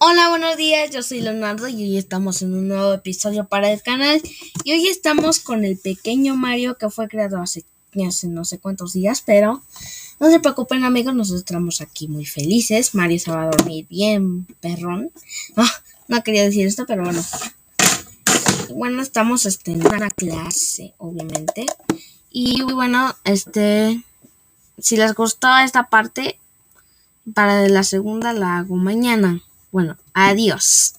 Hola, buenos días, yo soy Leonardo y hoy estamos en un nuevo episodio para el canal. Y hoy estamos con el pequeño Mario que fue creado hace, hace no sé cuántos días, pero no se preocupen amigos, nosotros estamos aquí muy felices, Mario se va a dormir bien, perrón, ah, no quería decir esto, pero bueno, bueno, estamos este, en una clase, obviamente, y bueno, este, si les gustó esta parte, para la segunda la hago mañana. Bueno, adiós.